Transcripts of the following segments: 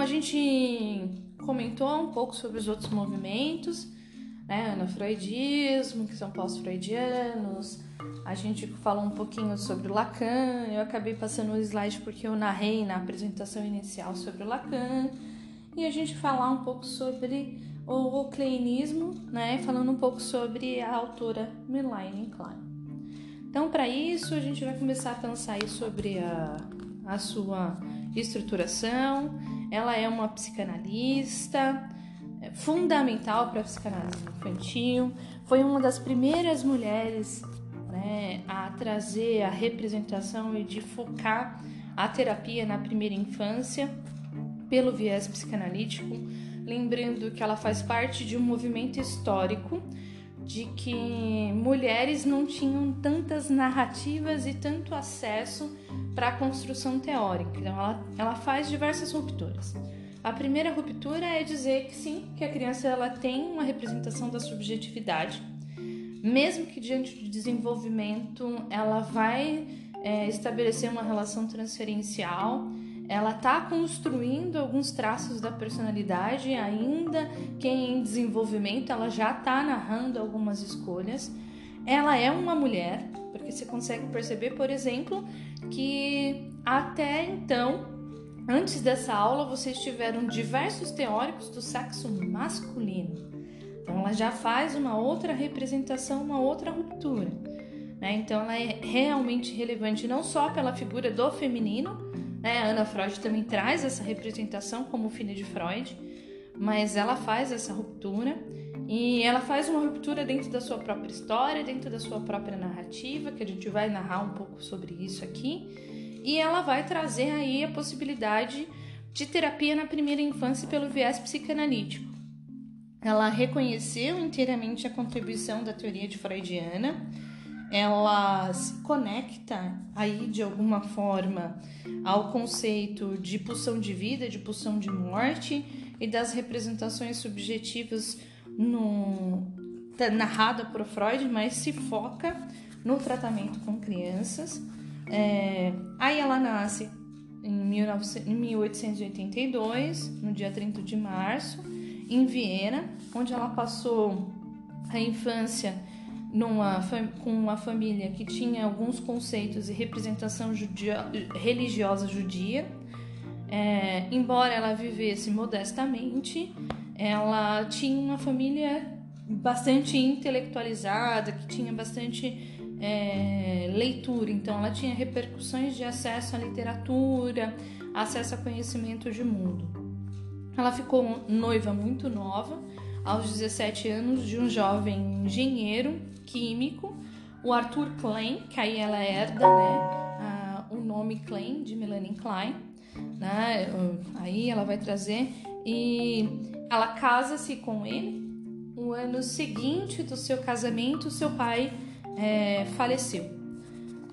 Então a gente comentou um pouco sobre os outros movimentos, né? Anafreudismo, que são pós-freudianos. A gente falou um pouquinho sobre o Lacan. Eu acabei passando o slide porque eu narrei na apresentação inicial sobre o Lacan. E a gente falar um pouco sobre o kleinismo, né? Falando um pouco sobre a autora Melaine Klein. Então, para isso, a gente vai começar a pensar aí sobre a, a sua estruturação. Ela é uma psicanalista é fundamental para a psicanálise infantil. Foi uma das primeiras mulheres né, a trazer a representação e de focar a terapia na primeira infância pelo viés psicanalítico. Lembrando que ela faz parte de um movimento histórico de que mulheres não tinham tantas narrativas e tanto acesso para a construção teórica. Então, ela, ela faz diversas rupturas. A primeira ruptura é dizer que sim, que a criança ela tem uma representação da subjetividade, mesmo que diante do desenvolvimento ela vai é, estabelecer uma relação transferencial ela está construindo alguns traços da personalidade, ainda que em desenvolvimento, ela já está narrando algumas escolhas. Ela é uma mulher, porque você consegue perceber, por exemplo, que até então, antes dessa aula, vocês tiveram diversos teóricos do sexo masculino. Então, ela já faz uma outra representação, uma outra ruptura. Né? Então, ela é realmente relevante não só pela figura do feminino, né? Ana Freud também traz essa representação como filha de Freud, mas ela faz essa ruptura e ela faz uma ruptura dentro da sua própria história, dentro da sua própria narrativa, que a gente vai narrar um pouco sobre isso aqui, e ela vai trazer aí a possibilidade de terapia na primeira infância pelo viés psicanalítico. Ela reconheceu inteiramente a contribuição da teoria de Freudiana ela se conecta aí de alguma forma ao conceito de pulsão de vida, de pulsão de morte e das representações subjetivas no, tá narrada por Freud, mas se foca no tratamento com crianças. É, aí ela nasce em, 19, em 1882, no dia 30 de março, em Viena, onde ela passou a infância numa, com uma família que tinha alguns conceitos e representação judia, religiosa judia. É, embora ela vivesse modestamente, ela tinha uma família bastante intelectualizada, que tinha bastante é, leitura, então ela tinha repercussões de acesso à literatura, acesso a conhecimento de mundo. Ela ficou noiva muito nova, aos 17 anos, de um jovem engenheiro químico, o Arthur Klein, que aí ela herda né, o nome Klein de Melanie Klein, né, aí ela vai trazer e ela casa-se com ele. No ano seguinte do seu casamento, seu pai é, faleceu,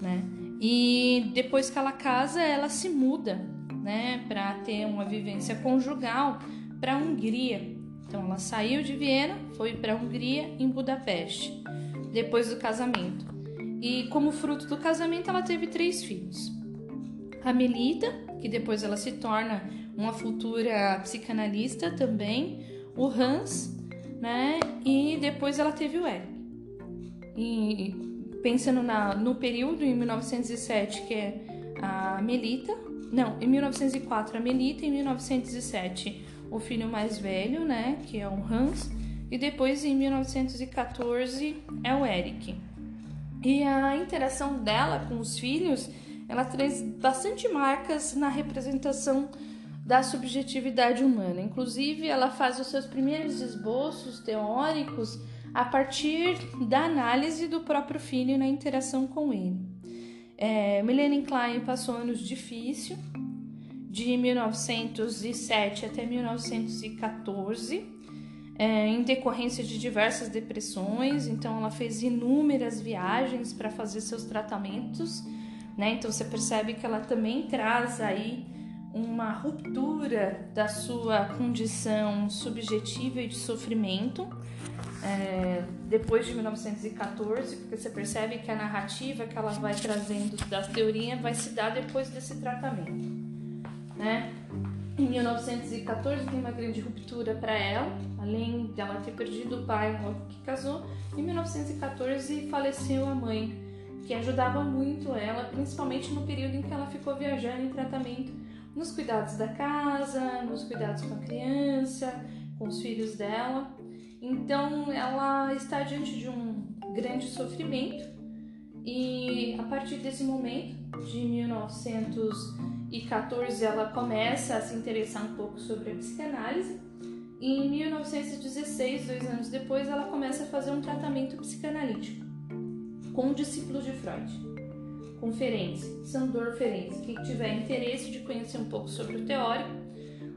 né? E depois que ela casa, ela se muda, né, para ter uma vivência conjugal para a Hungria. Então ela saiu de Viena, foi para a Hungria em Budapeste depois do casamento. E como fruto do casamento, ela teve três filhos. A Melita, que depois ela se torna uma futura psicanalista também, o Hans, né? E depois ela teve o Eric. E pensando na, no período em 1907, que é a Melita, não, em 1904 a Melita, em 1907 o filho mais velho, né, que é o Hans, e depois em 1914 é o Eric. E a interação dela com os filhos, ela traz bastante marcas na representação da subjetividade humana. Inclusive, ela faz os seus primeiros esboços teóricos a partir da análise do próprio filho na interação com ele. É, Melanie Klein passou anos difíceis, de 1907 até 1914, é, em decorrência de diversas depressões, então ela fez inúmeras viagens para fazer seus tratamentos, né? Então você percebe que ela também traz aí uma ruptura da sua condição subjetiva e de sofrimento é, depois de 1914, porque você percebe que a narrativa que ela vai trazendo da teoria vai se dar depois desse tratamento, né? Em 1914 tem uma grande ruptura para ela, além dela ter perdido o pai logo que casou. Em 1914 faleceu a mãe, que ajudava muito ela, principalmente no período em que ela ficou viajando em tratamento, nos cuidados da casa, nos cuidados com a criança, com os filhos dela. Então ela está diante de um grande sofrimento e a partir desse momento, de 1914, ela começa a se interessar um pouco sobre a psicanálise. E em 1916, dois anos depois, ela começa a fazer um tratamento psicanalítico com discípulos de Freud, com Ferenczi, Sandor Ferenczi. Quem tiver interesse de conhecer um pouco sobre o teórico,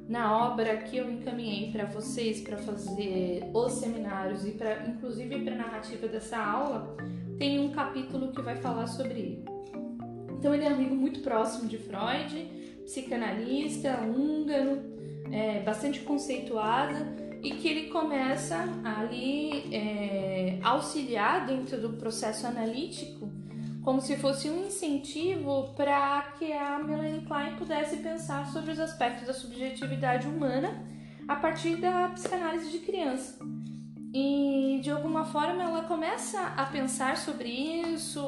na obra que eu encaminhei para vocês para fazer os seminários e para inclusive para a narrativa dessa aula, tem um capítulo que vai falar sobre ele. Então ele é amigo muito próximo de Freud, psicanalista, húngaro, é, bastante conceituada e que ele começa ali é, auxiliar dentro do processo analítico como se fosse um incentivo para que a Melanie Klein pudesse pensar sobre os aspectos da subjetividade humana a partir da psicanálise de criança. E de alguma forma ela começa a pensar sobre isso,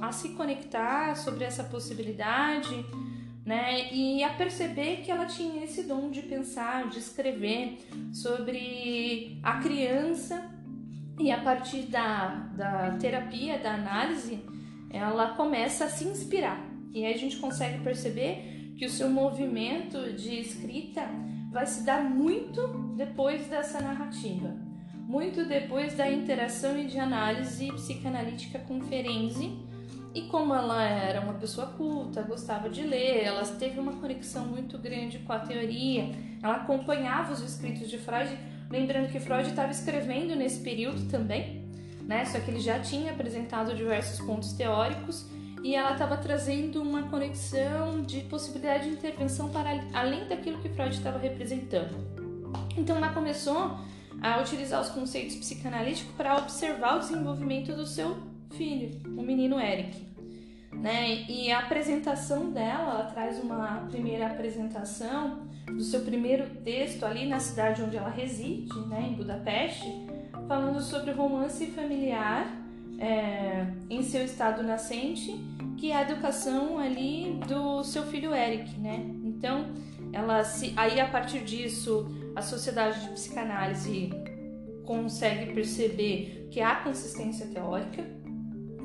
a se conectar sobre essa possibilidade, né? E a perceber que ela tinha esse dom de pensar, de escrever sobre a criança e a partir da, da terapia, da análise, ela começa a se inspirar. E aí a gente consegue perceber que o seu movimento de escrita vai se dar muito depois dessa narrativa, muito depois da interação e de análise psicanalítica com Ferenczi. E como ela era uma pessoa culta, gostava de ler, ela teve uma conexão muito grande com a teoria, ela acompanhava os escritos de Freud, lembrando que Freud estava escrevendo nesse período também, né? Só que ele já tinha apresentado diversos pontos teóricos e ela estava trazendo uma conexão de possibilidade de intervenção para além daquilo que Freud estava representando. Então ela começou a utilizar os conceitos psicanalíticos para observar o desenvolvimento do seu filho, o menino Eric. Né? E a apresentação dela, ela traz uma primeira apresentação do seu primeiro texto ali na cidade onde ela reside, né, em Budapeste, falando sobre romance familiar é, em seu estado nascente, que é a educação ali do seu filho Eric, né? Então, ela se, aí a partir disso, a sociedade de psicanálise consegue perceber que há consistência teórica,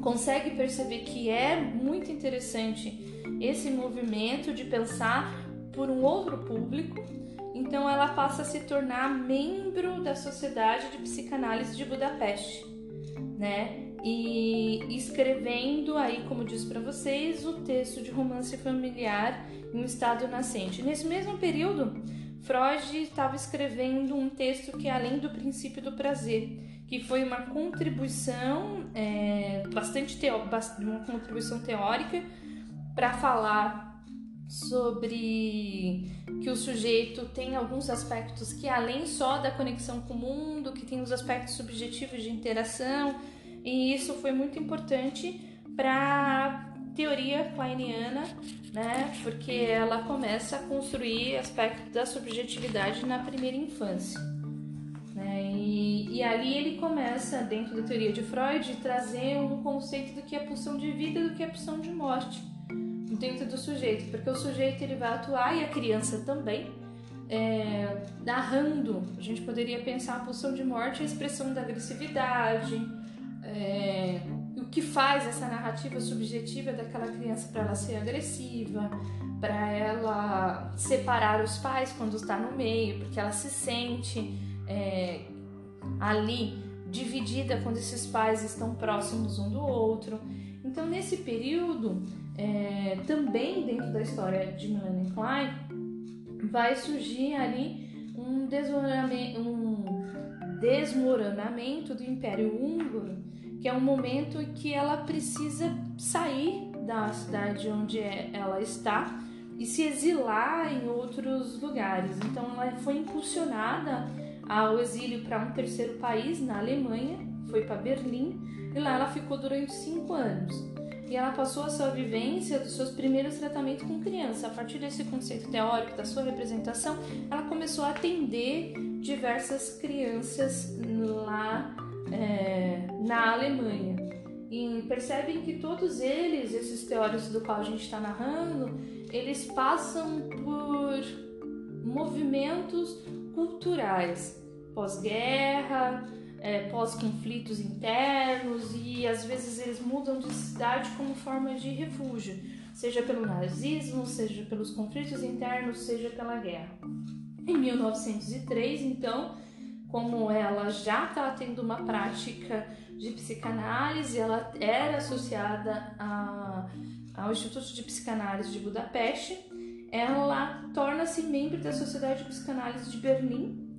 consegue perceber que é muito interessante esse movimento de pensar por um outro público então ela passa a se tornar membro da Sociedade de Psicanálise de Budapeste, né? E escrevendo aí, como disse para vocês, o texto de romance familiar em um estado nascente. Nesse mesmo período, Freud estava escrevendo um texto que é além do princípio do prazer, que foi uma contribuição é, bastante uma contribuição teórica para falar sobre que o sujeito tem alguns aspectos que além só da conexão com o mundo, que tem os aspectos subjetivos de interação, e isso foi muito importante para teoria kleiniana, né? Porque ela começa a construir aspectos da subjetividade na primeira infância. Né? E, e ali ele começa, dentro da teoria de Freud, trazer um conceito do que é pulsão de vida e do que é pulsão de morte dentro do sujeito, porque o sujeito ele vai atuar e a criança também, é, narrando. A gente poderia pensar a pulsão de morte, a expressão da agressividade, é, o que faz essa narrativa subjetiva daquela criança para ela ser agressiva, para ela separar os pais quando está no meio, porque ela se sente é, ali dividida quando esses pais estão próximos um do outro. Então, nesse período, é, também dentro da história de Melanie Klein, vai surgir ali um um desmoronamento do Império Húngaro, que é um momento em que ela precisa sair da cidade onde ela está e se exilar em outros lugares. Então ela foi impulsionada ao exílio para um terceiro país, na Alemanha, foi para Berlim, e lá ela ficou durante cinco anos. E ela passou a sua vivência dos seus primeiros tratamentos com criança. A partir desse conceito teórico da sua representação, ela começou a atender diversas crianças lá é, na Alemanha. E percebem que todos eles, esses teóricos do qual a gente está narrando, eles passam por movimentos culturais pós-guerra, é, pós-conflitos internos e às vezes eles mudam de cidade como forma de refúgio, seja pelo nazismo, seja pelos conflitos internos, seja pela guerra. Em 1903, então, como ela já estava tendo uma prática de psicanálise, ela era associada a, ao Instituto de Psicanálise de Budapeste, ela torna-se membro da Sociedade de Psicanálise de Berlim.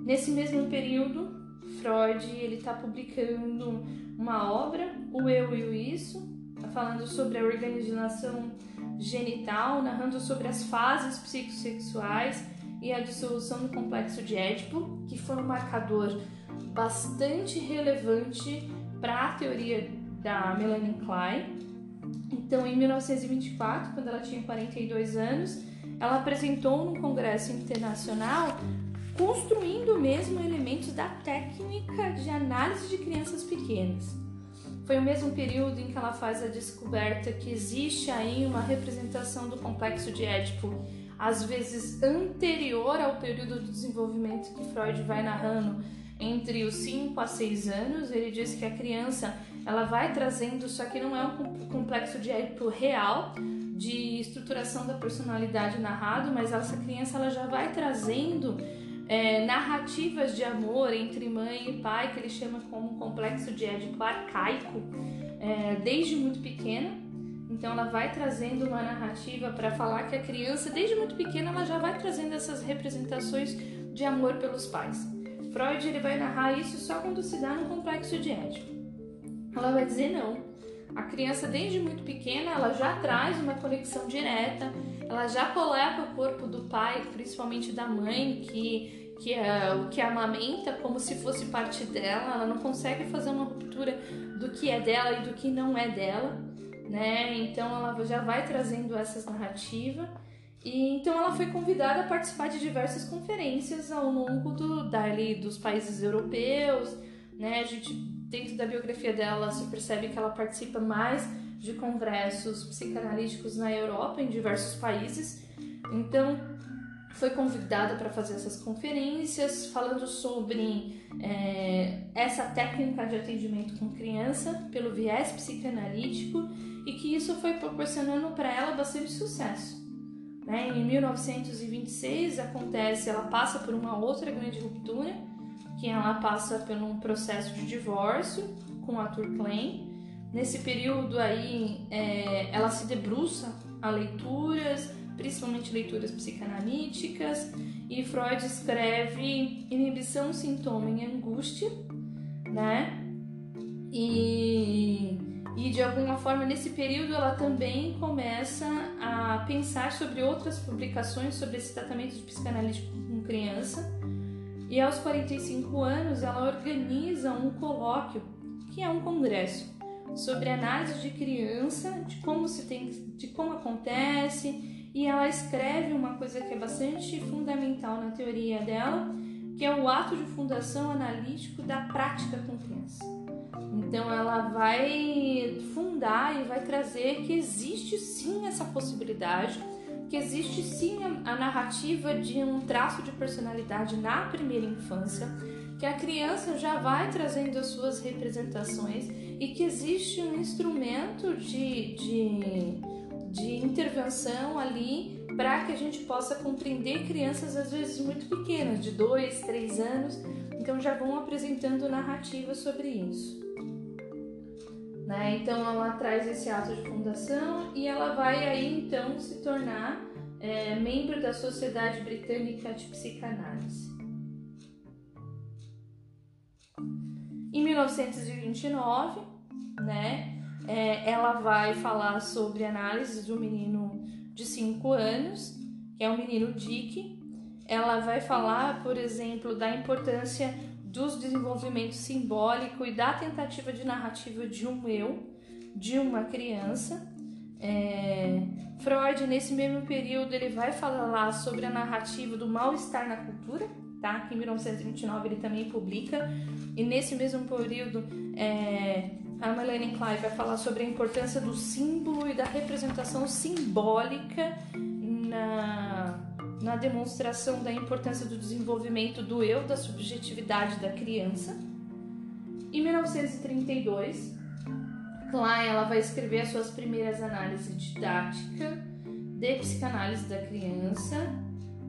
Nesse mesmo período, Freud ele está publicando uma obra, O Eu e o Isso, tá falando sobre a organização genital, narrando sobre as fases psicossexuais e a dissolução do complexo de Édipo, que foi um marcador bastante relevante para a teoria da Melanie Klein. Então, em 1924, quando ela tinha 42 anos, ela apresentou no Congresso Internacional construindo mesmo elementos da técnica de análise de crianças pequenas. Foi o mesmo período em que ela faz a descoberta que existe aí uma representação do complexo de Édipo, às vezes anterior ao período do desenvolvimento que Freud vai narrando entre os 5 a 6 anos. Ele diz que a criança ela vai trazendo, só que não é um complexo de Édipo real, de estruturação da personalidade narrado, mas essa criança ela já vai trazendo é, narrativas de amor entre mãe e pai, que ele chama como complexo de Édipo arcaico, é, desde muito pequena. Então ela vai trazendo uma narrativa para falar que a criança, desde muito pequena, ela já vai trazendo essas representações de amor pelos pais. Freud ele vai narrar isso só quando se dá no complexo de Édipo. Ela vai dizer não. A criança desde muito pequena ela já traz uma conexão direta ela já coloca o corpo do pai, principalmente da mãe, que que é o que amamenta como se fosse parte dela, ela não consegue fazer uma ruptura do que é dela e do que não é dela, né? Então ela já vai trazendo essas narrativas. E então ela foi convidada a participar de diversas conferências ao longo do dali dos países europeus, né? A gente dentro da biografia dela se percebe que ela participa mais de congressos psicanalíticos na Europa, em diversos países. Então, foi convidada para fazer essas conferências falando sobre é, essa técnica de atendimento com criança pelo viés psicanalítico e que isso foi proporcionando para ela bastante sucesso. Né? Em 1926 acontece, ela passa por uma outra grande ruptura, que ela passa por um processo de divórcio com Arthur Klein Nesse período aí, é, ela se debruça a leituras, principalmente leituras psicanalíticas, e Freud escreve Inibição, Sintoma e Angústia, né? E, e de alguma forma, nesse período, ela também começa a pensar sobre outras publicações sobre esse tratamento de psicanalítico com criança. E aos 45 anos, ela organiza um colóquio, que é um congresso, sobre análise de criança, de como se tem, de como acontece, e ela escreve uma coisa que é bastante fundamental na teoria dela, que é o ato de fundação analítico da prática com criança. Então ela vai fundar e vai trazer que existe sim essa possibilidade, que existe sim a, narrativa de um traço de personalidade na primeira infância, que a criança já vai trazendo as suas representações e que existe um instrumento de, de, de intervenção ali para que a gente possa compreender crianças às vezes muito pequenas, de 2, 3 anos, então já vão apresentando narrativas sobre isso. Né? Então ela traz esse ato de fundação e ela vai aí então se tornar é, membro da Sociedade Britânica de Psicanálise. Em 1929, né, é, ela vai falar sobre análise do menino de 5 anos, que é o menino Dick. Ela vai falar, por exemplo, da importância do desenvolvimento simbólico e da tentativa de narrativa de um eu, de uma criança. É, Freud, nesse mesmo período, ele vai falar lá sobre a narrativa do mal-estar na cultura, tá? Que em 1929 ele também publica. E nesse mesmo período, é, a Melanie Klein vai falar sobre a importância do símbolo e da representação simbólica na, na demonstração da importância do desenvolvimento do eu, da subjetividade da criança. Em 1932, Klein ela vai escrever as suas primeiras análises didáticas de psicanálise da criança,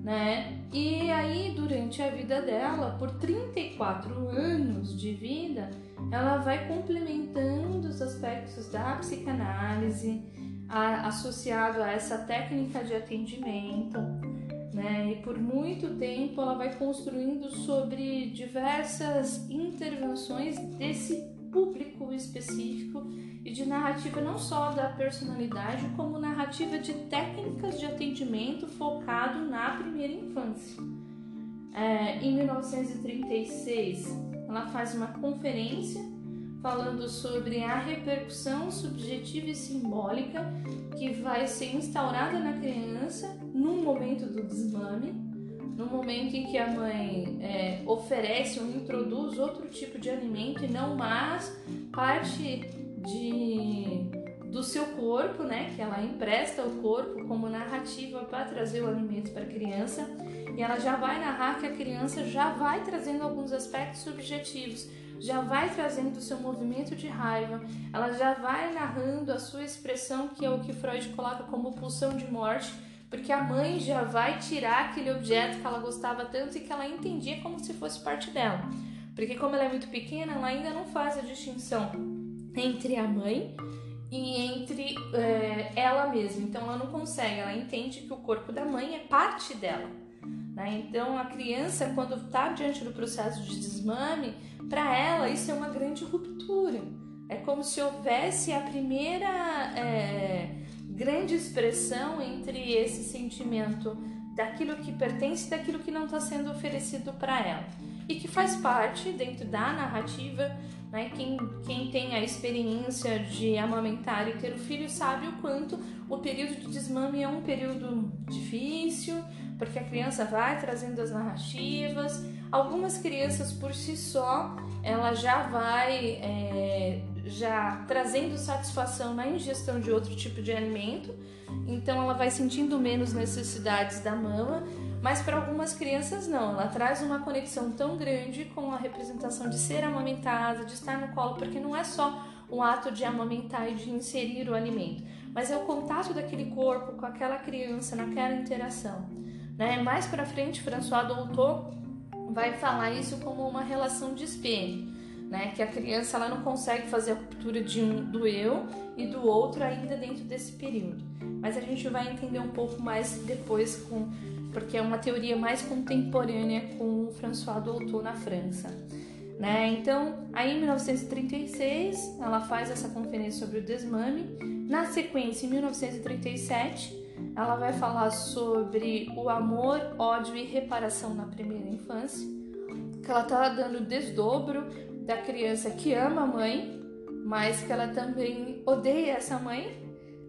né? E aí, durante a vida dela, por 34 anos de vida, ela vai complementando os aspectos da psicanálise a, associado a essa técnica de atendimento, né? E por muito tempo ela vai construindo sobre diversas intervenções desse público específico e de narrativa não só da personalidade, como narrativa de técnicas de atendimento focado na primeira infância. É, em 1936, ela faz uma conferência falando sobre a repercussão subjetiva e simbólica que vai ser instaurada na criança no momento do desmame, no momento em que a mãe é, oferece ou introduz outro tipo de alimento e não mais parte de do seu corpo, né, que ela empresta o corpo como narrativa para trazer o alimento para a criança, e ela já vai narrar que a criança já vai trazendo alguns aspectos subjetivos, já vai trazendo o seu movimento de raiva, ela já vai narrando a sua expressão, que é o que Freud coloca como pulsão de morte, porque a mãe já vai tirar aquele objeto que ela gostava tanto e que ela entendia como se fosse parte dela. Porque como ela é muito pequena, ela ainda não faz a distinção entre a mãe e entre é, ela mesma. Então ela não consegue, ela entende que o corpo da mãe é parte dela. Né? Então a criança, quando está diante do processo de desmame, para ela isso é uma grande ruptura. É como se houvesse a primeira é, grande expressão entre esse sentimento daquilo que pertence e daquilo que não está sendo oferecido para ela e que faz parte dentro da narrativa. Né? Quem, quem tem a experiência de amamentar e ter o filho sabe o quanto o período de desmame é um período difícil, porque a criança vai trazendo as narrativas. Algumas crianças por si só, ela já vai é, já trazendo satisfação na ingestão de outro tipo de alimento, então ela vai sentindo menos necessidades da mama mas para algumas crianças não, ela traz uma conexão tão grande com a representação de ser amamentada, de estar no colo, porque não é só o ato de amamentar e de inserir o alimento, mas é o contato daquele corpo com aquela criança naquela interação. Né? Mais para frente, François Doutor vai falar isso como uma relação de espelho, né? que a criança ela não consegue fazer a ruptura de um do eu e do outro ainda dentro desse período. Mas a gente vai entender um pouco mais depois com porque é uma teoria mais contemporânea com o François Dolto na França. Né? Então, aí em 1936, ela faz essa conferência sobre o desmame. Na sequência, em 1937, ela vai falar sobre o amor, ódio e reparação na primeira infância. Que ela está dando desdobro da criança que ama a mãe, mas que ela também odeia essa mãe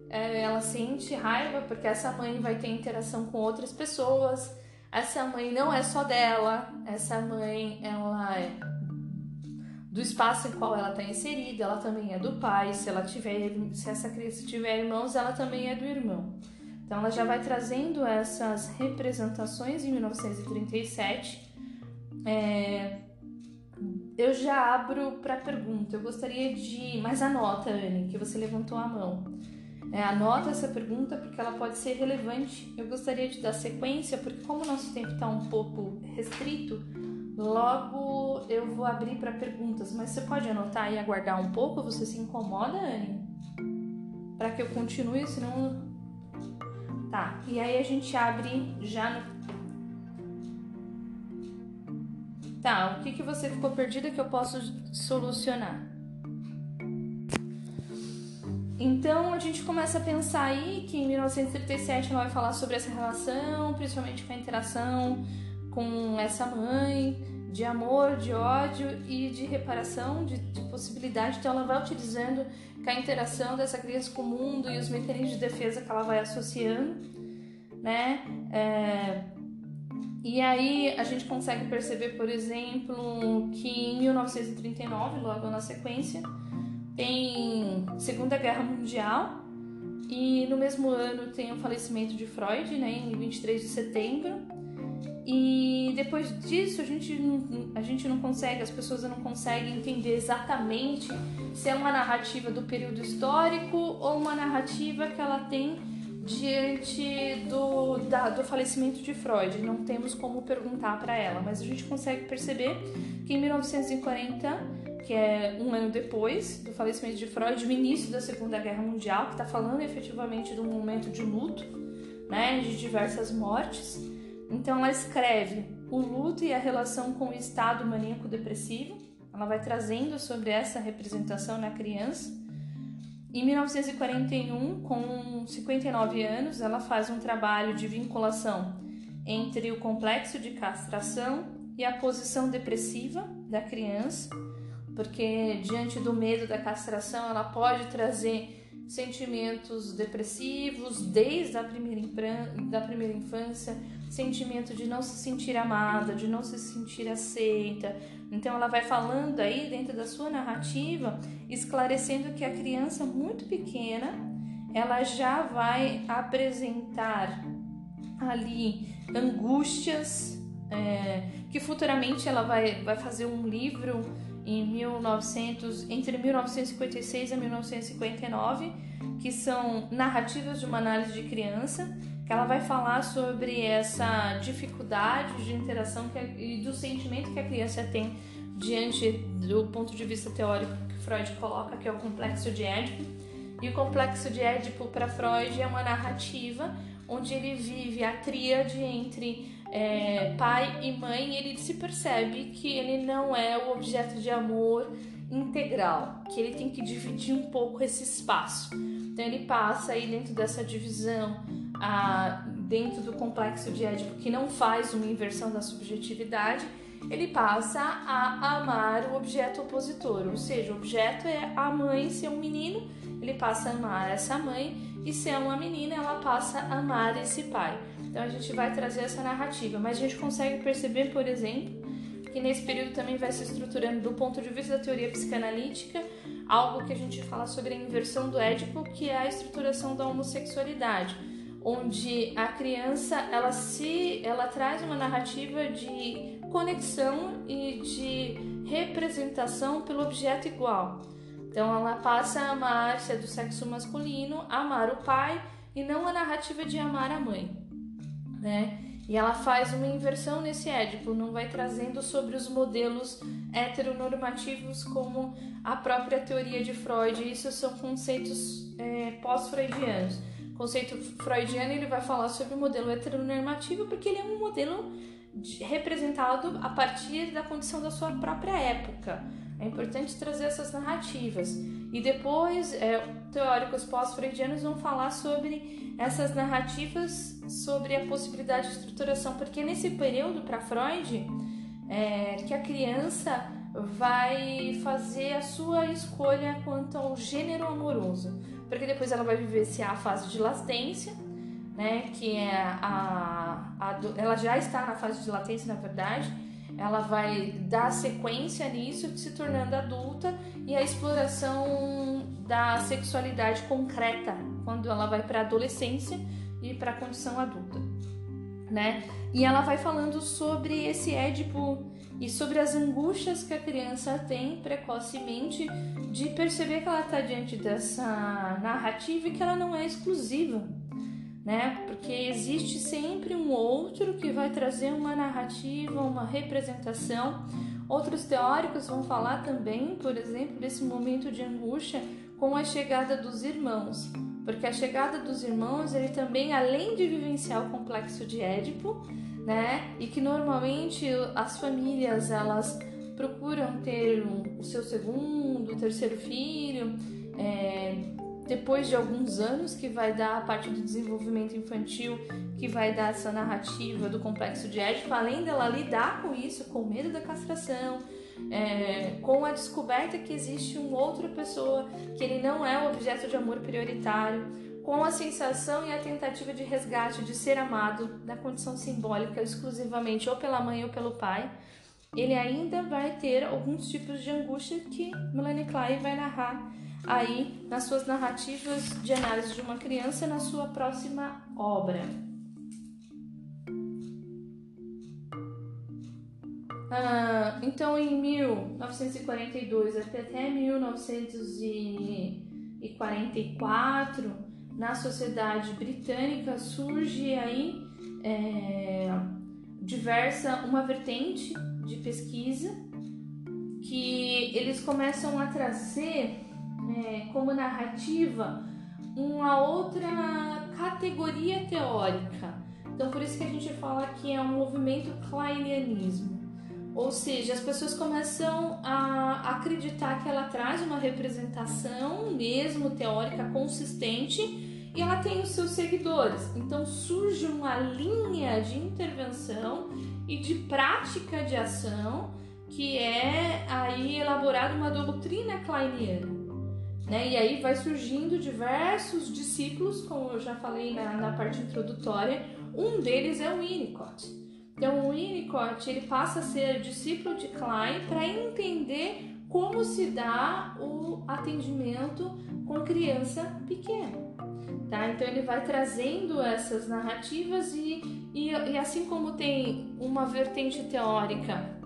é, ela sente raiva porque essa mãe vai ter interação com outras pessoas. Essa mãe não é só dela, essa mãe ela é do espaço em qual ela está inserida, ela também é do pai. Se ela tiver, se essa criança tiver irmãos, ela também é do irmão. Então ela já vai trazendo essas representações em 1937. É, eu já abro para pergunta. Eu gostaria de. Mas anota, Anne, que você levantou a mão. É, anota essa pergunta porque ela pode ser relevante. Eu gostaria de dar sequência, porque como o nosso tempo está um pouco restrito, logo eu vou abrir para perguntas. Mas você pode anotar e aguardar um pouco? Você se incomoda, Anne? Para que eu continue, senão. Tá, e aí a gente abre já no. Tá, o que, que você ficou perdida que eu posso solucionar? Então a gente começa a pensar aí que em 1937 ela vai falar sobre essa relação, principalmente com a interação com essa mãe, de amor, de ódio e de reparação, de, de, possibilidade. Então, ela vai utilizando a interação dessa criança com o mundo e os mecanismos de defesa que ela vai associando, né? É, e aí a gente consegue perceber, por exemplo, que em 1939, logo na sequência, tem Segunda Guerra Mundial e no mesmo ano tem o falecimento de Freud, né, em 23 de setembro. E depois disso a gente não, a gente não consegue, as pessoas não conseguem entender exatamente se é uma narrativa do período histórico ou uma narrativa que ela tem diante do, da, do falecimento de Freud. Não temos como perguntar para ela, mas a gente consegue perceber que em 1940, que é um ano depois do falecimento de Freud, o início da Segunda Guerra Mundial, que está falando efetivamente de um momento de luto, né, de diversas mortes então ela escreve o luto e a relação com o estado maníaco-depressivo. Ela vai trazendo sobre essa representação na criança. Em 1941, com 59 anos, ela faz um trabalho de vinculação entre o complexo de castração e a posição depressiva da criança, porque diante do medo da castração, ela pode trazer sentimentos depressivos desde a primeira, da primeira infância, sentimento de não se sentir amada, de não se sentir aceita. Então ela vai falando aí dentro da sua narrativa, esclarecendo que a criança muito pequena, ela já vai apresentar ali angústias é, que futuramente ela vai, vai fazer um livro em 1900, entre 1956 e 1959, que são narrativas de uma análise de criança, que ela vai falar sobre essa dificuldade de interação que, e do sentimento que a criança tem diante do ponto de vista teórico que Freud coloca, que é o complexo de Édipo. E o complexo de Édipo para Freud é uma narrativa onde ele vive a tríade entre é, pai e mãe e ele se percebe que ele não é o objeto de amor integral, que ele tem que dividir um pouco esse espaço. Então ele passa aí dentro dessa divisão a, dentro do complexo de Édipo que não faz uma inversão da subjetividade, ele passa a amar o objeto opositor, ou seja, o objeto é a mãe ser um menino, ele passa a amar essa mãe, e se é uma menina, ela passa a amar esse pai. Então a gente vai trazer essa narrativa, mas a gente consegue perceber, por exemplo, que nesse período também vai se estruturando do ponto de vista da teoria psicanalítica algo que a gente fala sobre a inversão do Édipo, que é a estruturação da homossexualidade onde a criança ela se ela traz uma narrativa de conexão e de representação pelo objeto igual. Então ela passa a amar, se do sexo masculino, amar o pai e não a narrativa de amar a mãe, né? E ela faz uma inversão nesse Édipo, não vai trazendo sobre os modelos heteronormativos como a própria teoria de Freud. Isso são conceitos é, pós-freudianos conceito freudiano ele vai falar sobre o modelo heteronormativo porque ele é um modelo representado a partir da condição da sua própria época. É importante trazer essas narrativas. E depois, é, teóricos pós-freudianos vão falar sobre essas narrativas, sobre a possibilidade de estruturação, porque nesse período, para Freud, é, que a criança vai fazer a sua escolha quanto ao gênero amoroso porque depois ela vai vivenciar a fase de latência, né, que é a, a, ela já está na fase de latência, na verdade, ela vai dar sequência nisso, se tornando adulta, e a exploração da sexualidade concreta, quando ela vai para a adolescência e para a condição adulta, né? E ela vai falando sobre esse Édipo e sobre as angústias que a criança tem precocemente de perceber que ela está diante dessa narrativa e que ela não é exclusiva, né? Porque existe sempre um outro que vai trazer uma narrativa, uma representação. Outros teóricos vão falar também, por exemplo, desse momento de angústia com a chegada dos irmãos, porque a chegada dos irmãos, ele também, além de vivenciar o complexo de Édipo, né? E que normalmente as famílias elas procuram ter o seu segundo, terceiro filho, é, depois de alguns anos que vai dar a parte do desenvolvimento infantil, que vai dar essa narrativa do complexo de Édipo, além dela lidar com isso, com o medo da castração, é, com a descoberta que existe uma outra pessoa, que ele não é o objeto de amor prioritário, com a sensação e a tentativa de resgate de ser amado na condição simbólica exclusivamente ou pela mãe ou pelo pai, ele ainda vai ter alguns tipos de angústia que Melanie Klein vai narrar aí nas suas narrativas de análise de uma criança na sua próxima obra. Ah, então, em 1942 até 1944, na sociedade britânica surge aí é, diversa uma vertente de pesquisa que eles começam a trazer é, como narrativa uma outra categoria teórica. Então, por isso que a gente fala que é um movimento kleinianismo. Ou seja, as pessoas começam a acreditar que ela traz uma representação, mesmo teórica, consistente, e ela tem os seus seguidores. Então surge uma linha de intervenção e de prática de ação que é aí elaborada uma doutrina kleiniana. Né? E aí vai surgindo diversos discípulos, como eu já falei na, na parte introdutória, um deles é o Winnicott. Então o Winnicott ele passa a ser discípulo de Klein para entender como se dá o atendimento com criança pequena. Tá? Então ele vai trazendo essas narrativas e, e, e assim como tem uma vertente teórica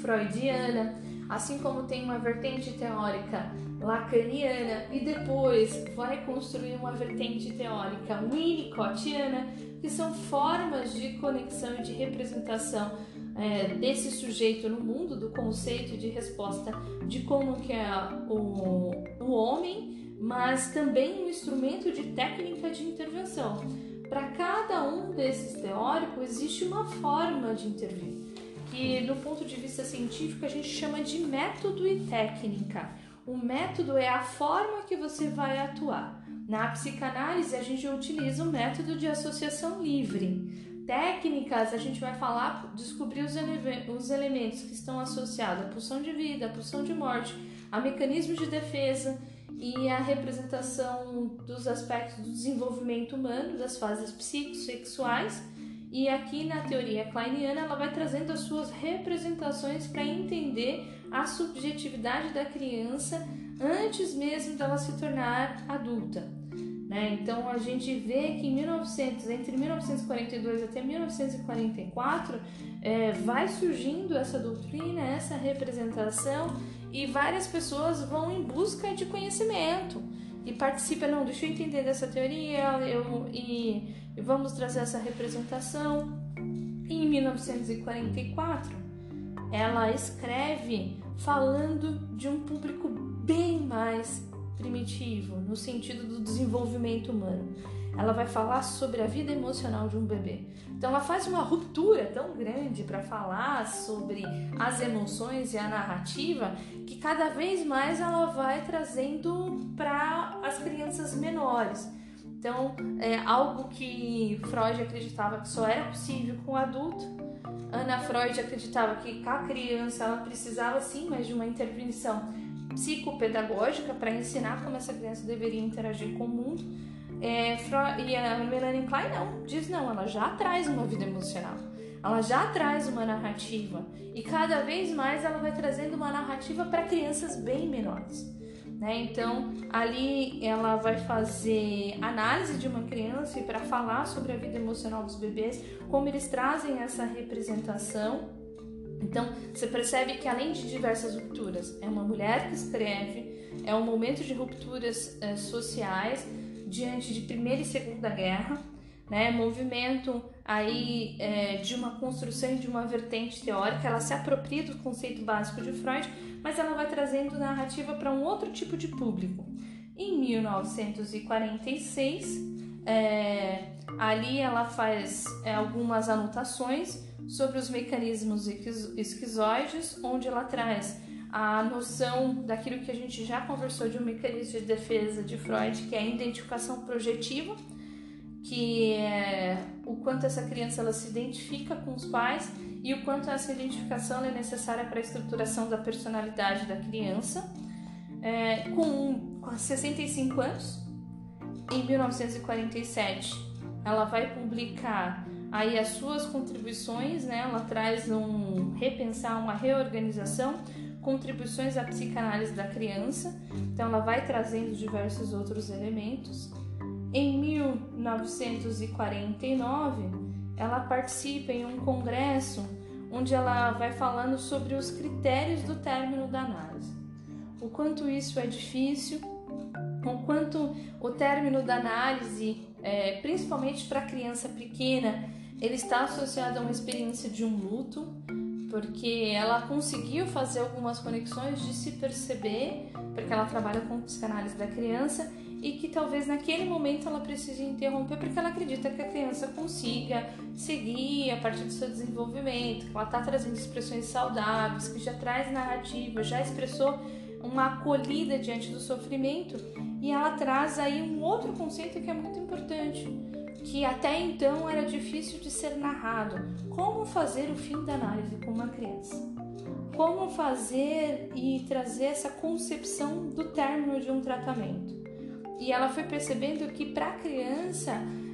freudiana, assim como tem uma vertente teórica lacaniana e depois vai construir uma vertente teórica winnicottiana, que são formas de conexão e de representação é, desse sujeito no mundo, do conceito de resposta de como que é o, o homem, mas também um instrumento de técnica de intervenção. Para cada um desses teóricos existe uma forma de intervir que do ponto de vista científico a gente chama de método e técnica. O método é a forma que você vai atuar. Na psicanálise a gente utiliza o método de associação livre. Técnicas, a gente vai falar, descobrir os, os elementos que estão associados à pulsão de vida, à pulsão de morte, a mecanismos de defesa e a representação dos aspectos do desenvolvimento humano, das fases psicossexuais e aqui na teoria kleiniana ela vai trazendo as suas representações para entender a subjetividade da criança antes mesmo dela se tornar adulta. Né? Então a gente vê que em 1900, entre 1942 até 1944 é, vai surgindo essa doutrina, essa representação e várias pessoas vão em busca de conhecimento e participa, não, deixa eu entender dessa teoria, eu, e, e vamos trazer essa representação. E em 1944, ela escreve falando de um público bem mais primitivo, no sentido do desenvolvimento humano ela vai falar sobre a vida emocional de um bebê. Então ela faz uma ruptura tão grande para falar sobre as emoções e a narrativa que cada vez mais ela vai trazendo para as crianças menores. Então, é algo que Freud acreditava que só era possível com o adulto. Ana Freud acreditava que a criança ela precisava sim mais de uma intervenção psicopedagógica para ensinar como essa criança deveria interagir com o mundo. É, e a Melanie Klein não, diz não, ela já traz uma vida emocional, ela já traz uma narrativa e cada vez mais ela vai trazendo uma narrativa para crianças bem menores. Né? Então, ali ela vai fazer análise de uma criança e para falar sobre a vida emocional dos bebês, como eles trazem essa representação. Então, você percebe que além de diversas rupturas, é uma mulher que escreve, é um momento de rupturas é, sociais, diante de Primeira e Segunda Guerra, né? Movimento aí é, de uma construção de uma vertente teórica, ela se apropria do conceito básico de Freud, mas ela vai trazendo narrativa para um outro tipo de público. Em 1946, é, ali ela faz é, algumas anotações sobre os mecanismos esquizoides, onde ela traz a noção daquilo que a gente já conversou de um mecanismo de defesa de Freud, que é a identificação projetiva, que é o quanto essa criança ela se identifica com os pais e o quanto essa identificação é necessária para a estruturação da personalidade da criança. É, com, com 65 anos, em 1947, ela vai publicar aí as suas contribuições, né? Ela traz um repensar, uma reorganização, contribuições à psicanálise da criança. Então ela vai trazendo diversos outros elementos. Em 1949, ela participa em um congresso onde ela vai falando sobre os critérios do término da análise. O quanto isso é difícil, o quanto o término da análise, é, principalmente para a criança pequena, ele está associado a uma experiência de um luto, porque ela conseguiu fazer algumas conexões de se perceber, porque ela trabalha com psicanálise da criança e que talvez naquele momento ela precise interromper porque ela acredita que a criança consiga seguir a partir do seu desenvolvimento, que ela está trazendo expressões saudáveis, que já traz narrativa, já expressou uma acolhida diante do sofrimento e ela traz aí um outro conceito que é muito importante, que até então era difícil de ser narrado. Como fazer o fim da análise com uma criança? Como fazer e trazer essa concepção do término de um tratamento? E ela foi percebendo que para a criança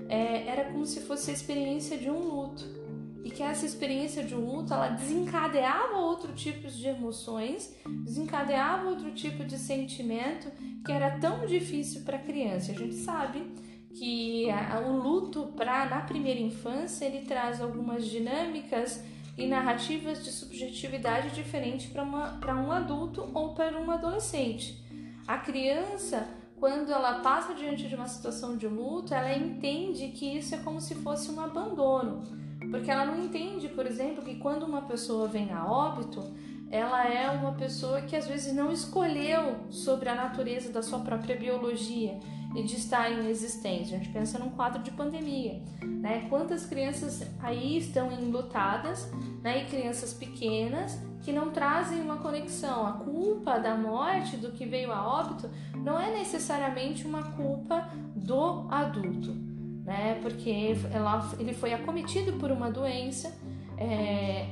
é, era como se fosse a experiência de um luto e que essa experiência de luto ela desencadeava outro tipo de emoções, desencadeava outro tipo de sentimento que era tão difícil para a criança. A gente sabe que a, o luto para na primeira infância ele traz algumas dinâmicas e narrativas de subjetividade diferente para um adulto ou para um adolescente. A criança quando ela passa diante de uma situação de luto, ela entende que isso é como se fosse um abandono. Porque ela não entende, por exemplo, que quando uma pessoa vem a óbito, ela é uma pessoa que às vezes não escolheu sobre a natureza da sua própria biologia e de estar em existência. A gente pensa num quadro de pandemia, né? Quantas crianças aí estão enlutadas, né? E crianças pequenas que não trazem uma conexão. A culpa da morte, do que veio a óbito, não é necessariamente uma culpa do adulto, né? Porque ela, ele foi acometido por uma doença. É,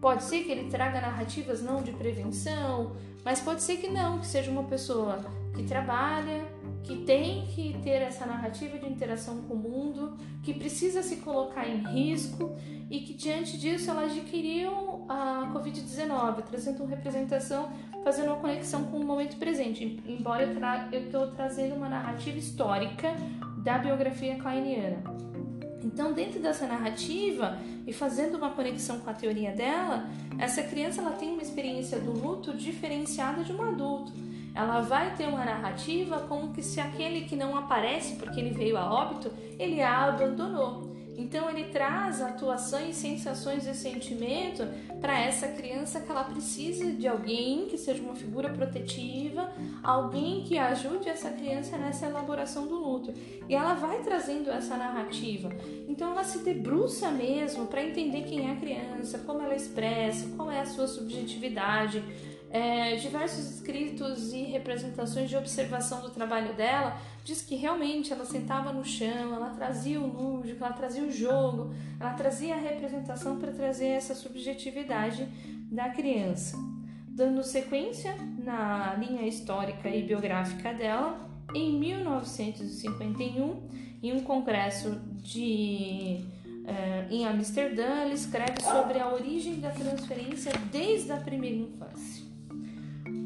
pode ser que ele traga narrativas não de prevenção, mas pode ser que não, que seja uma pessoa que trabalha, que tem que ter essa narrativa de interação com o mundo, que precisa se colocar em risco e que diante disso ela adquiriu a Covid-19, trazendo uma representação, fazendo uma conexão com o momento presente, embora eu estou trazendo uma narrativa histórica da biografia kleiniana. Então, dentro dessa narrativa e fazendo uma conexão com a teoria dela, essa criança ela tem uma experiência do luto diferenciada de um adulto ela vai ter uma narrativa como que se aquele que não aparece porque ele veio a óbito, ele a abandonou. Então ele traz atuações, sensações e sentimento para essa criança que ela precisa de alguém que seja uma figura protetiva, alguém que ajude essa criança nessa elaboração do luto. E ela vai trazendo essa narrativa. Então ela se debruça mesmo para entender quem é a criança, como ela expressa, qual é a sua subjetividade é, diversos escritos e representações de observação do trabalho dela diz que realmente ela sentava no chão, ela trazia o lúdico, ela trazia o jogo, ela trazia a representação para trazer essa subjetividade da criança. Dando sequência na linha histórica e biográfica dela, em 1951, em um congresso de Uh, em Amsterdã, ela escreve sobre a origem da transferência desde a primeira infância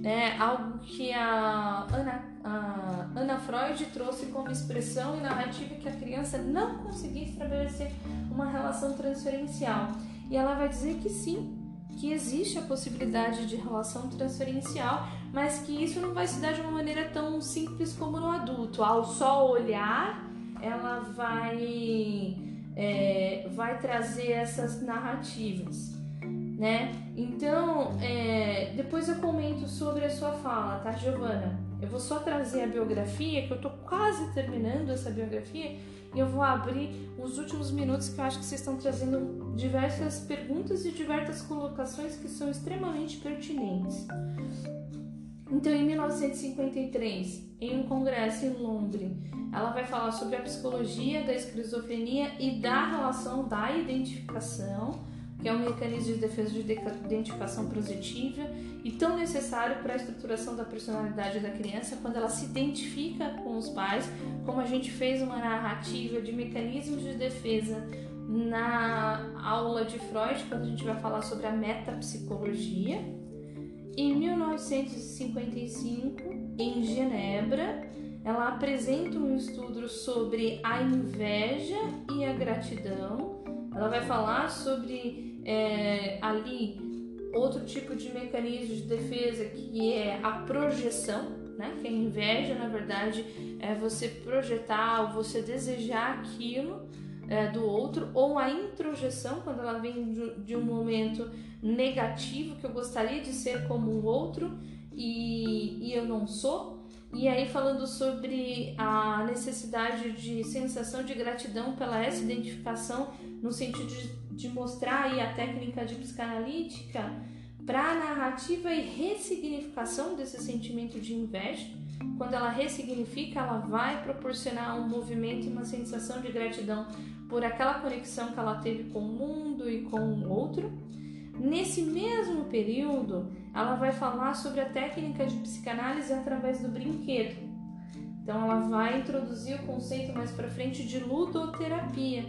né? algo que a Ana, a Ana Freud trouxe como expressão e narrativa que a criança não conseguia estabelecer uma relação transferencial. E ela vai dizer que sim, que existe a possibilidade de relação transferencial, mas que isso não vai se dar de uma maneira tão simples como no adulto. Ao só olhar, ela vai, é, vai trazer essas narrativas né? Então, é, depois eu comento sobre a sua fala, tá, Giovana? Eu vou só trazer a biografia, que eu tô quase terminando essa biografia, e eu vou abrir os últimos minutos que eu acho que vocês estão trazendo diversas perguntas e diversas colocações que são extremamente pertinentes. Então, em 1953, em um congresso em Londres, ela vai falar sobre a psicologia da esquizofrenia e da relação da identificação, que é um mecanismo de defesa de identificação positiva e tão necessário para a estruturação da personalidade da criança quando ela se identifica com os pais, como a gente fez uma narrativa de mecanismos de defesa na aula de Freud, quando a gente vai falar sobre a metapsicologia. Em 1955, em Genebra, ela apresenta um estudo sobre a inveja e a gratidão. Ela vai falar sobre é, ali outro tipo de mecanismo de defesa que é a projeção, né? Que a inveja, na verdade, é você projetar ou você desejar aquilo é, do outro, ou a introjeção, quando ela vem de, de, um momento negativo, que eu gostaria de ser como o outro e, e eu não sou. E aí, falando sobre a necessidade de sensação de gratidão pela essa identificação, no sentido de, de mostrar aí a técnica de psicanalítica para a narrativa e ressignificação desse sentimento de inveja quando ela ressignifica, ela vai proporcionar um movimento e uma sensação de gratidão por aquela conexão que ela teve com o mundo e com o outro. Nesse mesmo período, ela vai falar sobre a técnica de psicanálise através do brinquedo. Então, ela vai introduzir o conceito mais para frente de ludoterapia.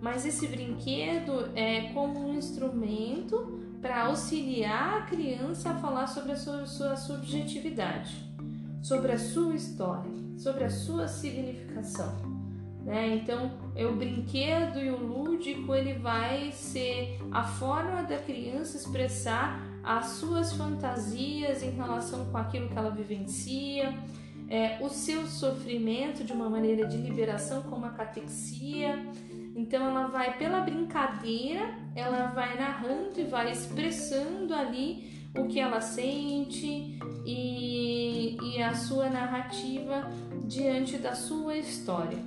Mas esse brinquedo é como um instrumento para auxiliar a criança a falar sobre a sua, sua subjetividade sobre a sua história, sobre a sua significação. Né? Então, é o brinquedo e o lúdico ele vai ser a forma da criança expressar as suas fantasias em relação com aquilo que ela vivencia, é, o seu sofrimento de uma maneira de liberação, como a catexia. Então, ela vai pela brincadeira, ela vai narrando e vai expressando ali o que ela sente e, e a sua narrativa diante da sua história.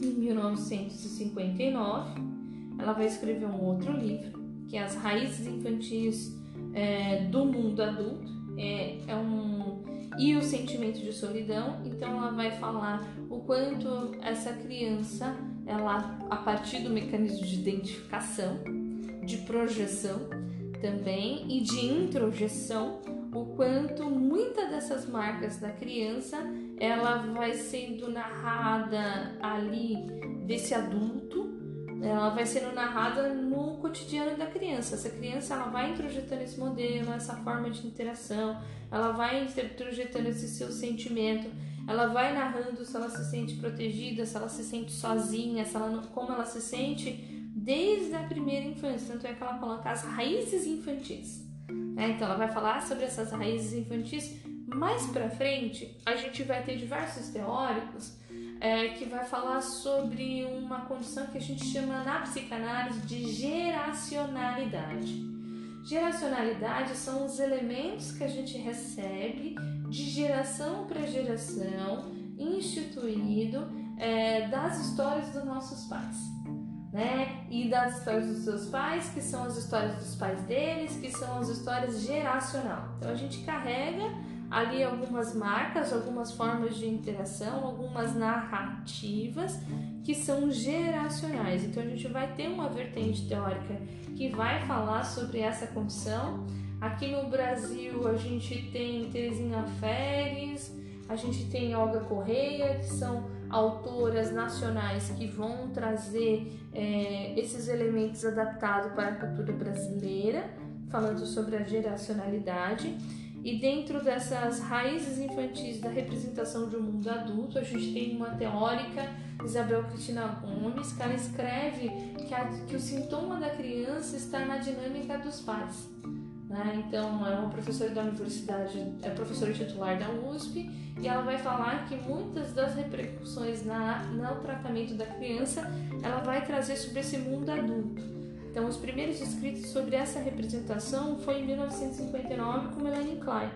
Em 1959, ela vai escrever um outro livro, que é As Raízes Infantis é, do Mundo Adulto. É, é um e o sentimento de solidão. Então ela vai falar o quanto essa criança, ela a partir do mecanismo de identificação, de projeção, também e de introjeção, o quanto muitas dessas marcas da criança ela vai sendo narrada ali desse adulto, ela vai sendo narrada no cotidiano da criança. Essa criança ela vai introjetando esse modelo, essa forma de interação, ela vai introjetando esse seu sentimento, ela vai narrando se ela se sente protegida, se ela se sente sozinha, se ela, como ela se sente desde a primeira infância, tanto é que ela coloca as raízes infantis. Né? Então ela vai falar sobre essas raízes infantis. Mais para frente, a gente vai ter diversos teóricos é, que vai falar sobre uma condição que a gente chama na psicanálise de geracionalidade. Geracionalidade são os elementos que a gente recebe de geração para geração, instituído é, das histórias dos nossos pais né? E das histórias dos seus pais, que são as histórias dos pais deles, que são as histórias geracional. Então a gente carrega ali algumas marcas, algumas formas de interação, algumas narrativas que são geracionais. Então a gente vai ter uma vertente teórica que vai falar sobre essa condição. Aqui no Brasil a gente tem Terezinha Feres, a gente tem Olga Correia, que são autoras nacionais que vão trazer é, esses elementos adaptados para a cultura brasileira, falando sobre a geracionalidade. E dentro dessas raízes infantis da representação de um mundo adulto, a gente tem uma teórica, Isabel Cristina Gomes, que ela escreve que, a, que o sintoma da criança está na dinâmica dos pais. Né? Então, é uma professora da universidade, é professora titular da USP, e ela vai falar que muitas das repercussões na, no tratamento da criança ela vai trazer sobre esse mundo adulto. Então, os primeiros escritos sobre essa representação foi em 1959 com Melanie Klein.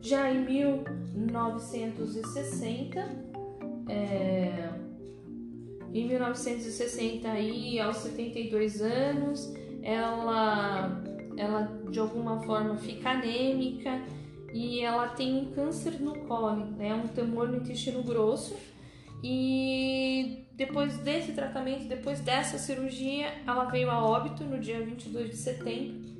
Já em 1960, é, em 1960 aí aos 72 anos, ela ela de alguma forma fica anêmica e ela tem um câncer no colo, né, um tumor no intestino grosso. E depois desse tratamento, depois dessa cirurgia, ela veio a óbito no dia 22 de setembro,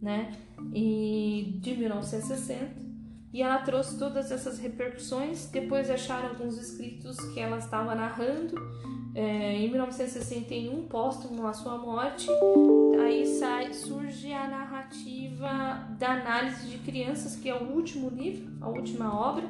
né, e de 1960. E ela trouxe todas essas repercussões. Depois acharam alguns escritos que ela estava narrando é, em 1961, póstumo à sua morte. Aí sai, surge a narrativa da análise de crianças, que é o último livro, a última obra.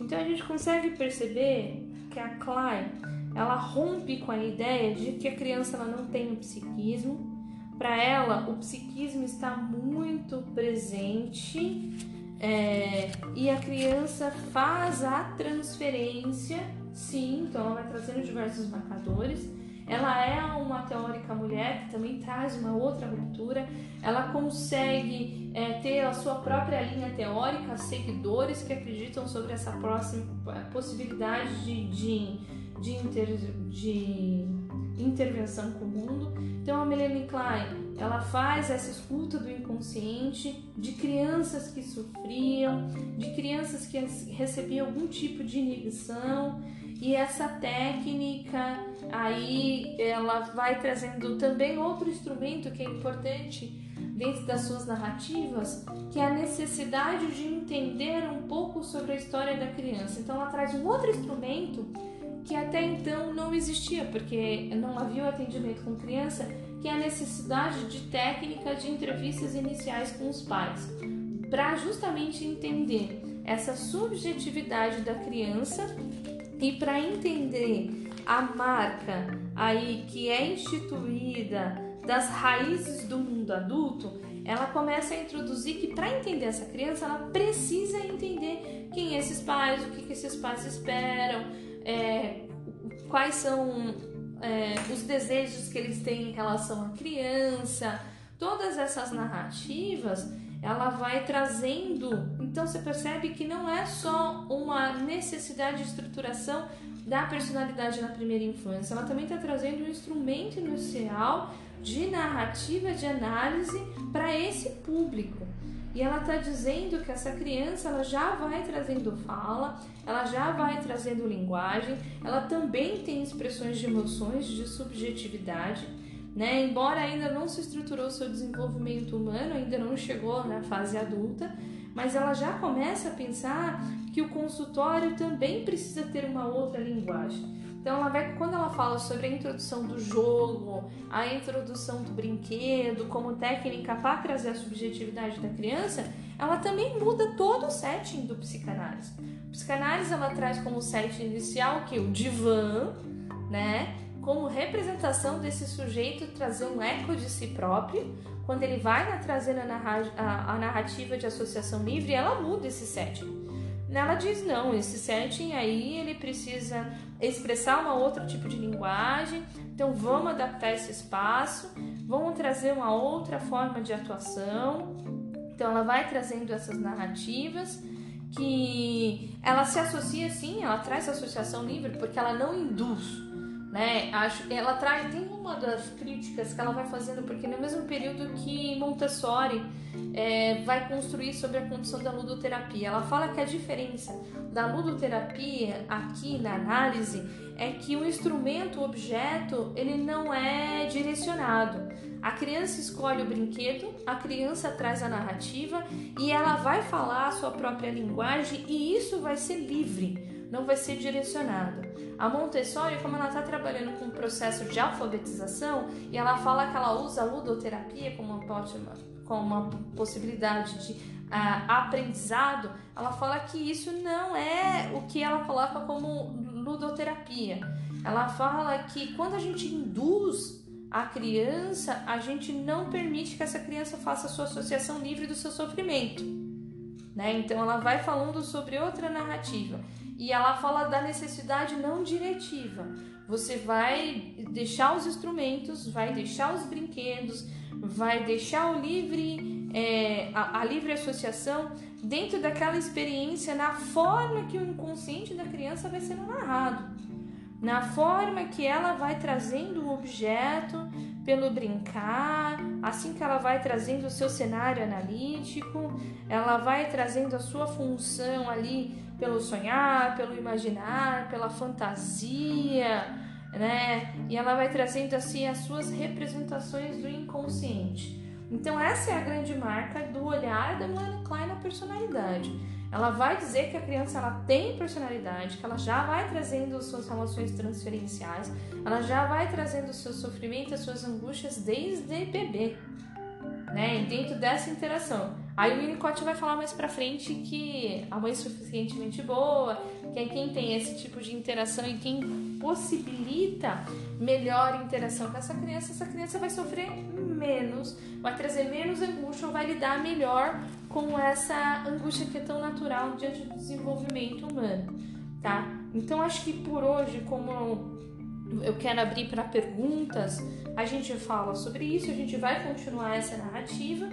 Então a gente consegue perceber que a Klein ela rompe com a ideia de que a criança ela não tem um psiquismo. Para ela, o psiquismo está muito presente é, e a criança faz a transferência, sim, então ela vai trazendo diversos marcadores. Ela é uma teórica mulher que também traz uma outra ruptura. Ela consegue é, ter a sua própria linha teórica, seguidores que acreditam sobre essa próxima possibilidade de, de, de, inter, de intervenção com o mundo. Então a Melanie Klein ela faz essa escuta do inconsciente de crianças que sofriam, de crianças que recebiam algum tipo de inibição e essa técnica aí ela vai trazendo também outro instrumento que é importante dentro das suas narrativas, que é a necessidade de entender um pouco sobre a história da criança. Então ela traz um outro instrumento que até então não existia, porque não havia o atendimento com criança, que é a necessidade de técnica de entrevistas iniciais com os pais, para justamente entender essa subjetividade da criança e para entender a marca aí que é instituída das raízes do mundo adulto, ela começa a introduzir que para entender essa criança, ela precisa entender quem esses pais, o que, que esses pais esperam, é, quais são é, os desejos que eles têm em relação à criança, todas essas narrativas, ela vai trazendo. Então você percebe que não é só uma necessidade de estruturação da personalidade na primeira infância, ela também está trazendo um instrumento inicial de narrativa, de análise para esse público. E ela está dizendo que essa criança ela já vai trazendo fala, ela já vai trazendo linguagem, ela também tem expressões de emoções, de subjetividade, né? Embora ainda não se estruturou seu desenvolvimento humano, ainda não chegou na fase adulta, mas ela já começa a pensar que o consultório também precisa ter uma outra linguagem. Então ela vai, quando ela fala sobre a introdução do jogo, a introdução do brinquedo como técnica para trazer a subjetividade da criança, ela também muda todo o setting do psicanálise. O psicanálise ela traz como setting inicial que o divã, né? Como representação desse sujeito trazer um eco de si próprio, quando ele vai trazer a narrativa de associação livre, ela muda esse setting. Ela diz não, esse setting aí ele precisa expressar uma outro tipo de linguagem, então vamos adaptar esse espaço, vamos trazer uma outra forma de atuação. Então ela vai trazendo essas narrativas que ela se associa sim, ela traz associação livre porque ela não induz né? Acho, ela traz, tem uma das críticas que ela vai fazendo, porque no mesmo período que Montessori é, vai construir sobre a condição da ludoterapia, ela fala que a diferença da ludoterapia aqui na análise é que o instrumento, o objeto, ele não é direcionado. A criança escolhe o brinquedo, a criança traz a narrativa e ela vai falar a sua própria linguagem e isso vai ser livre não vai ser direcionada. A Montessori, como ela está trabalhando com um processo de alfabetização e ela fala que ela usa a ludoterapia como uma, como uma possibilidade de uh, aprendizado, ela fala que isso não é o que ela coloca como ludoterapia. Ela fala que quando a gente induz a criança, a gente não permite que essa criança faça sua associação livre do seu sofrimento. Né? Então ela vai falando sobre outra narrativa e ela fala da necessidade não diretiva. Você vai deixar os instrumentos, vai deixar os brinquedos, vai deixar o livre, é, a, a livre associação dentro daquela experiência na forma que o inconsciente da criança vai sendo narrado. na forma que ela vai trazendo o objeto pelo brincar, assim que ela vai trazendo o seu cenário analítico, ela vai trazendo a sua função ali pelo sonhar, pelo imaginar, pela fantasia, né? E ela vai trazendo assim as suas representações do inconsciente. Então essa é a grande marca do olhar da Melanie Klein na personalidade. Ela vai dizer que a criança ela tem personalidade, que ela já vai trazendo suas relações transferenciais, ela já vai trazendo o seu sofrimento, as suas angústias desde bebê, né? E dentro dessa interação. Aí o Winnicott vai falar mais pra frente que a mãe é suficientemente boa, que é quem tem esse tipo de interação e quem possibilita melhor interação com essa criança, essa criança vai sofrer menos, vai trazer menos angústia ou vai lidar melhor com essa angústia que é tão natural diante do desenvolvimento humano, tá? Então acho que por hoje, como eu quero abrir para perguntas, a gente fala sobre isso, a gente vai continuar essa narrativa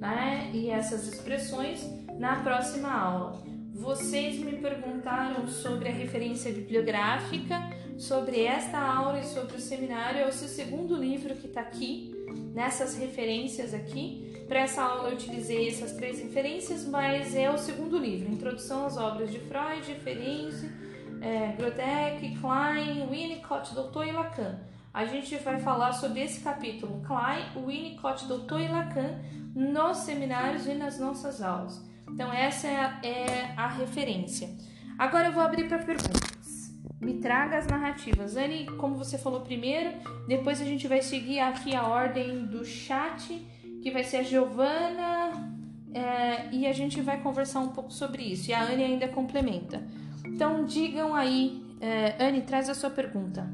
né, e essas expressões na próxima aula. Vocês me perguntaram sobre a referência bibliográfica, sobre esta aula e sobre o seminário. É o seu segundo livro que está aqui, nessas referências aqui. Para essa aula eu utilizei essas três referências, mas é o segundo livro: Introdução às obras de Freud, Referência, é, Grodeck, Klein, Winnicott, Doutor e Lacan. A gente vai falar sobre esse capítulo, Klein, Winnicott, Doutor e Lacan, nos seminários e nas nossas aulas. Então, essa é a, é a referência. Agora eu vou abrir para perguntas. Me traga as narrativas. Anne, como você falou primeiro, depois a gente vai seguir aqui a ordem do chat, que vai ser a Giovana, é, e a gente vai conversar um pouco sobre isso. E a Anne ainda complementa. Então, digam aí, é, Anne, traz a sua pergunta.